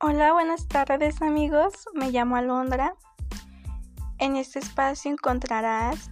Hola, buenas tardes amigos, me llamo Alondra. En este espacio encontrarás